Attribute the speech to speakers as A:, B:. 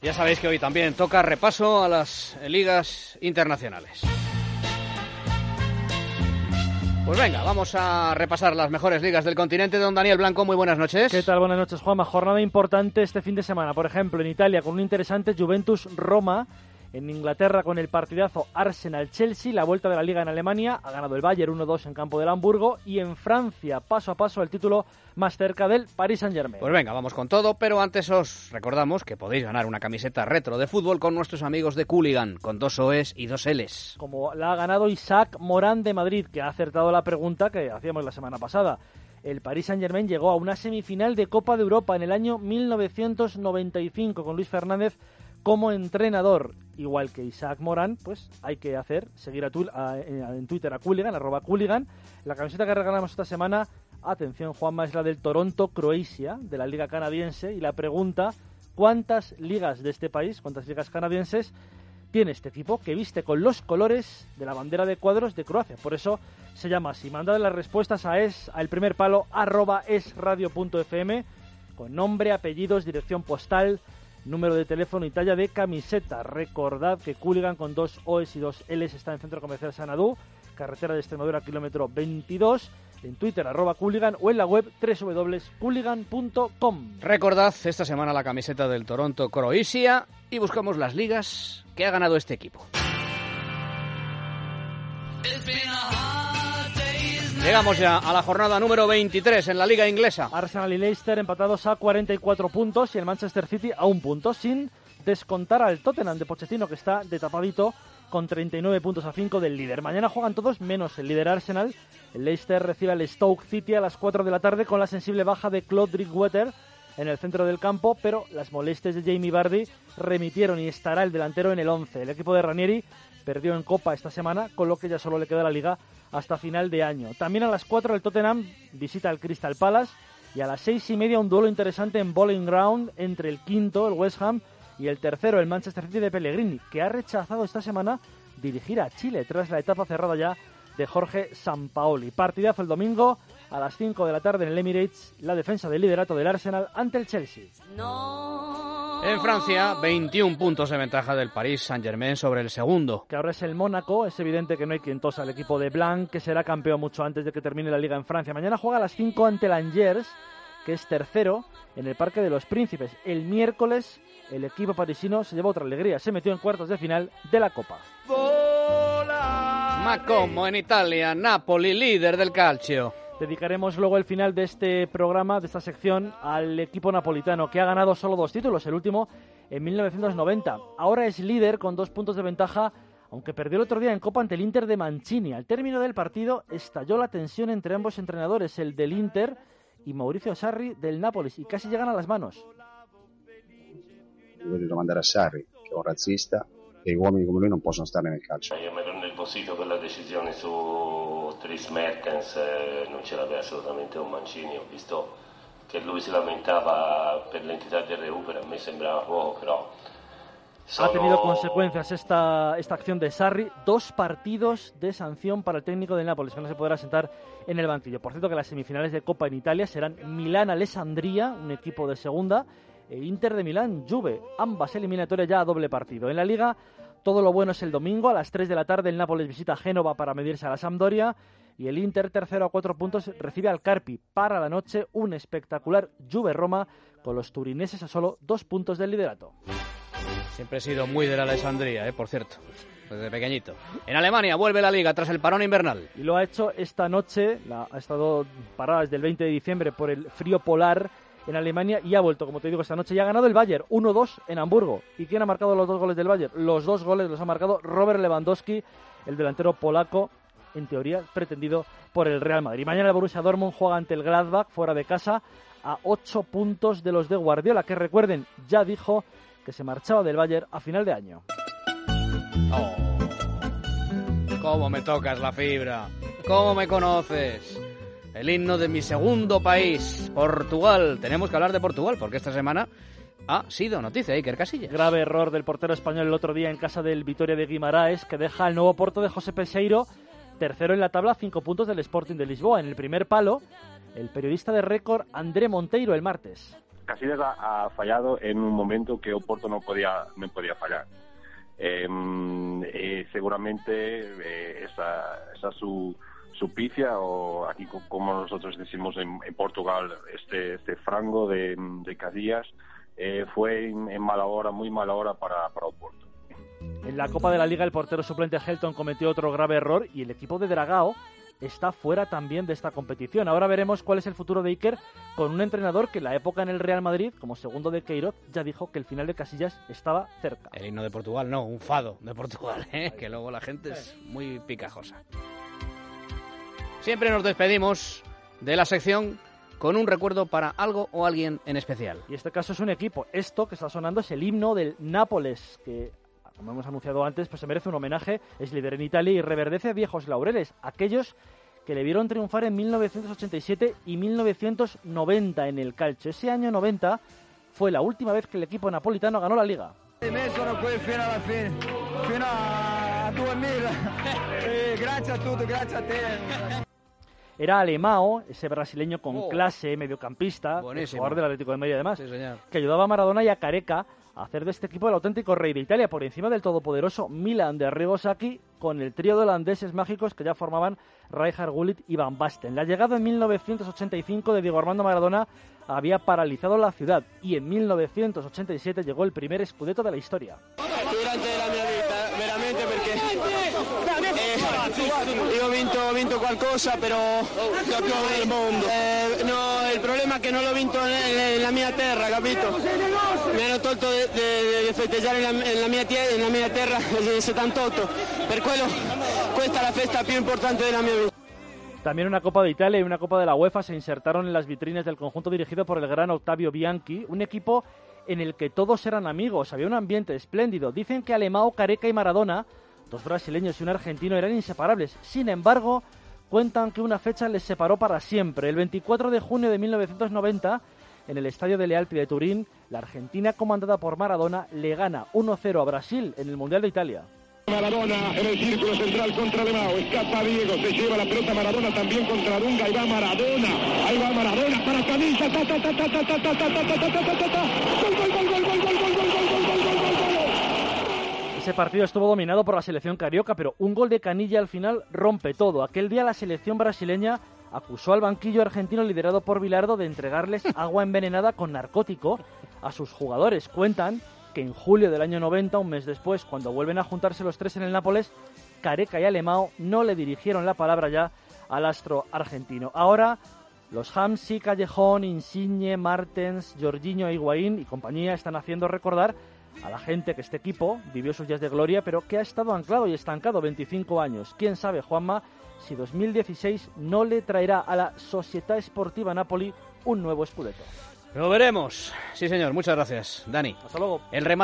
A: Ya sabéis que hoy también toca repaso a las ligas internacionales. Pues venga, vamos a repasar las mejores ligas del continente. Don Daniel Blanco, muy buenas noches.
B: ¿Qué tal? Buenas noches, Juanma. Jornada importante este fin de semana. Por ejemplo, en Italia con un interesante Juventus-Roma en Inglaterra con el partidazo Arsenal-Chelsea, la vuelta de la liga en Alemania, ha ganado el Bayern 1-2 en campo del Hamburgo y en Francia, paso a paso, el título más cerca del Paris Saint-Germain.
A: Pues venga, vamos con todo, pero antes os recordamos que podéis ganar una camiseta retro de fútbol con nuestros amigos de Cooligan, con dos OEs y dos Ls.
B: Como la ha ganado Isaac Morán de Madrid, que ha acertado la pregunta que hacíamos la semana pasada. El Paris Saint-Germain llegó a una semifinal de Copa de Europa en el año 1995 con Luis Fernández como entrenador, igual que Isaac Morán, pues hay que hacer, seguir a, en Twitter a Cooligan, arroba Cooligan. La camiseta que regalamos esta semana, atención Juanma, es la del Toronto Croacia, de la Liga Canadiense, y la pregunta, ¿cuántas ligas de este país, cuántas ligas canadienses tiene este equipo que viste con los colores de la bandera de cuadros de Croacia? Por eso se llama así. Mandad las respuestas a es, al primer palo, arroba esradio.fm, con nombre, apellidos, dirección postal, número de teléfono y talla de camiseta. Recordad que Cooligan con dos OS y dos Ls está en Centro Comercial Sanadú, carretera de Extremadura, kilómetro 22, en Twitter arroba Cooligan o en la web www.cooligan.com.
A: Recordad esta semana la camiseta del Toronto Croacia y buscamos las ligas que ha ganado este equipo. Llegamos ya a la jornada número 23 en la liga inglesa.
B: Arsenal y Leicester empatados a 44 puntos y el Manchester City a un punto, sin descontar al Tottenham de Pochettino que está de tapadito con 39 puntos a 5 del líder. Mañana juegan todos menos el líder Arsenal. El Leicester recibe al Stoke City a las 4 de la tarde con la sensible baja de Claude Drinkwater en el centro del campo, pero las molestias de Jamie Vardy remitieron y estará el delantero en el 11. El equipo de Ranieri perdió en Copa esta semana, con lo que ya solo le queda la liga hasta final de año. También a las 4 el Tottenham visita al Crystal Palace y a las 6 y media un duelo interesante en Bowling Ground entre el quinto, el West Ham, y el tercero, el Manchester City de Pellegrini, que ha rechazado esta semana dirigir a Chile tras la etapa cerrada ya de Jorge Sampaoli. Partidazo el domingo a las 5 de la tarde en el Emirates, la defensa del liderato del Arsenal ante el Chelsea.
A: En Francia, 21 puntos de ventaja del Paris Saint-Germain sobre el segundo.
B: Que ahora es el Mónaco. Es evidente que no hay quien tosa al equipo de Blanc, que será campeón mucho antes de que termine la liga en Francia. Mañana juega a las 5 ante el Angers, que es tercero en el Parque de los Príncipes. El miércoles, el equipo parisino se lleva otra alegría. Se metió en cuartos de final de la Copa.
A: Ma como en Italia, Napoli, líder del calcio.
B: Dedicaremos luego el final de este programa, de esta sección, al equipo napolitano, que ha ganado solo dos títulos, el último en 1990. Ahora es líder con dos puntos de ventaja, aunque perdió el otro día en Copa ante el Inter de Mancini. Al término del partido estalló la tensión entre ambos entrenadores, el del Inter y Mauricio Sarri del Nápoles, y casi llegan a las manos.
C: Voglio domandare a Sarri, che è un razzista, e uomini come lui non possono stare nel calcio.
D: Io mi ero nervosito per la decisione su Tris Mertens, eh, non ce l'aveva assolutamente un Mancini, ho visto che lui si lamentava per l'entità del recupero, a me sembrava poco, però...
B: Ha tenido consecuencias esta, esta acción de Sarri, dos partidos de sanción para el técnico del Nápoles, que no se podrá sentar en el banquillo. Por cierto que las semifinales de Copa en Italia serán Milán-Alessandria, un equipo de segunda, e Inter de Milán, Juve, ambas eliminatorias ya a doble partido. En la Liga, todo lo bueno es el domingo, a las 3 de la tarde el Nápoles visita Génova para medirse a la Sampdoria y el Inter, tercero a cuatro puntos, recibe al Carpi para la noche un espectacular Juve-Roma con los turineses a solo dos puntos del liderato.
A: Siempre he sido muy de la Alessandría, ¿eh? por cierto, desde pequeñito. En Alemania vuelve la liga tras el parón invernal.
B: Y lo ha hecho esta noche, la, ha estado parada desde el 20 de diciembre por el frío polar en Alemania y ha vuelto, como te digo, esta noche. Y ha ganado el Bayern 1-2 en Hamburgo. ¿Y quién ha marcado los dos goles del Bayern? Los dos goles los ha marcado Robert Lewandowski, el delantero polaco, en teoría pretendido por el Real Madrid. Mañana el Borussia Dortmund juega ante el Gladbach fuera de casa a 8 puntos de los de Guardiola, que recuerden, ya dijo que se marchaba del Bayern a final de año.
A: Oh, ¿Cómo me tocas la fibra? ¿Cómo me conoces? el himno de mi segundo país, Portugal. Tenemos que hablar de Portugal porque esta semana ha sido noticia Iker Casillas.
B: Grave error del portero español el otro día en casa del Vitoria de Guimaraes que deja el nuevo porto de José Peseiro tercero en la tabla, cinco puntos del Sporting de Lisboa. En el primer palo, el periodista de récord André Monteiro el martes.
E: Casillas ha, fallado en un momento que Oporto no podía, no podía fallar. Em, seguramente eh, esa, esa su, su pifia o aquí como nosotros decimos en, Portugal este, este frango de, de Casillas eh, fue en, mala hora, muy mala hora para, para Oporto.
B: En la Copa de la Liga el portero suplente Helton cometió otro grave error y el equipo de Dragao está fuera también de esta competición. Ahora veremos cuál es el futuro de Iker con un entrenador que en la época en el Real Madrid, como segundo de Queiroz, ya dijo que el final de Casillas estaba cerca.
A: El himno de Portugal, no, un fado de Portugal, ¿eh? que luego la gente es muy picajosa. Siempre nos despedimos de la sección con un recuerdo para algo o alguien en especial.
B: Y este caso es un equipo. Esto que está sonando es el himno del Nápoles, que como hemos anunciado antes, pues se merece un homenaje, es líder en Italia y reverdece viejos laureles, aquellos que le vieron triunfar en 1987 y 1990 en el calcio. Ese año 90 fue la última vez que el equipo napolitano ganó la liga. Era Alemao, ese brasileño con oh. clase, mediocampista, jugador del Atlético de Madrid además, que ayudaba a Maradona y a Careca hacer de este equipo el auténtico rey de Italia por encima del todopoderoso Milan de Arrigo Sacchi con el trío de holandeses mágicos que ya formaban Rijkaard Gullit y Van Basten. La llegada en 1985 de Diego Armando Maradona había paralizado la ciudad y en 1987 llegó el primer escudeto de la historia.
F: Durante la mia vita, veramente perché ho vinto, vinto qualcosa, però del mondo. Eh, no, il problema è che non l'ho vinto nella mia terra, capito? Mi hanno tolto di festeggiare nella mia, nella mia terra nel 78, per quello questa è la festa più importante della mia vita.
B: También una Copa de Italia y una Copa de la UEFA se insertaron en las vitrinas del conjunto dirigido por el gran Octavio Bianchi, un equipo en el que todos eran amigos, había un ambiente espléndido. Dicen que Alemão, Careca y Maradona, dos brasileños y un argentino, eran inseparables. Sin embargo, cuentan que una fecha les separó para siempre. El 24 de junio de 1990, en el estadio de Lealpi de Turín, la Argentina, comandada por Maradona, le gana 1-0 a Brasil en el Mundial de Italia.
G: Maradona en el círculo central contra Lemao. Escapa Diego, se lleva la pelota Maradona también contra Dunga. Ahí va Maradona. Ahí va Maradona para Camisa. Ta, ta, ta, ta, ta, ta, ta, ta, ta, ta, ta, ta, ta.
B: Ese partido estuvo dominado por la selección carioca, pero un gol de Canilla al final rompe todo. Aquel día la selección brasileña acusó al banquillo argentino liderado por Bilardo de entregarles agua envenenada con narcótico a sus jugadores. Cuentan que en julio del año 90, un mes después, cuando vuelven a juntarse los tres en el Nápoles, Careca y Alemao no le dirigieron la palabra ya al astro argentino. Ahora, los Hamsi, Callejón, Insigne, Martens, Jorginho, Higuaín y compañía están haciendo recordar a la gente que este equipo vivió sus días de gloria, pero que ha estado anclado y estancado 25 años. ¿Quién sabe, Juanma, si 2016 no le traerá a la Società Sportiva Napoli un nuevo escudeto?
A: Lo veremos. Sí, señor. Muchas gracias, Dani.
B: Hasta luego.
A: El remate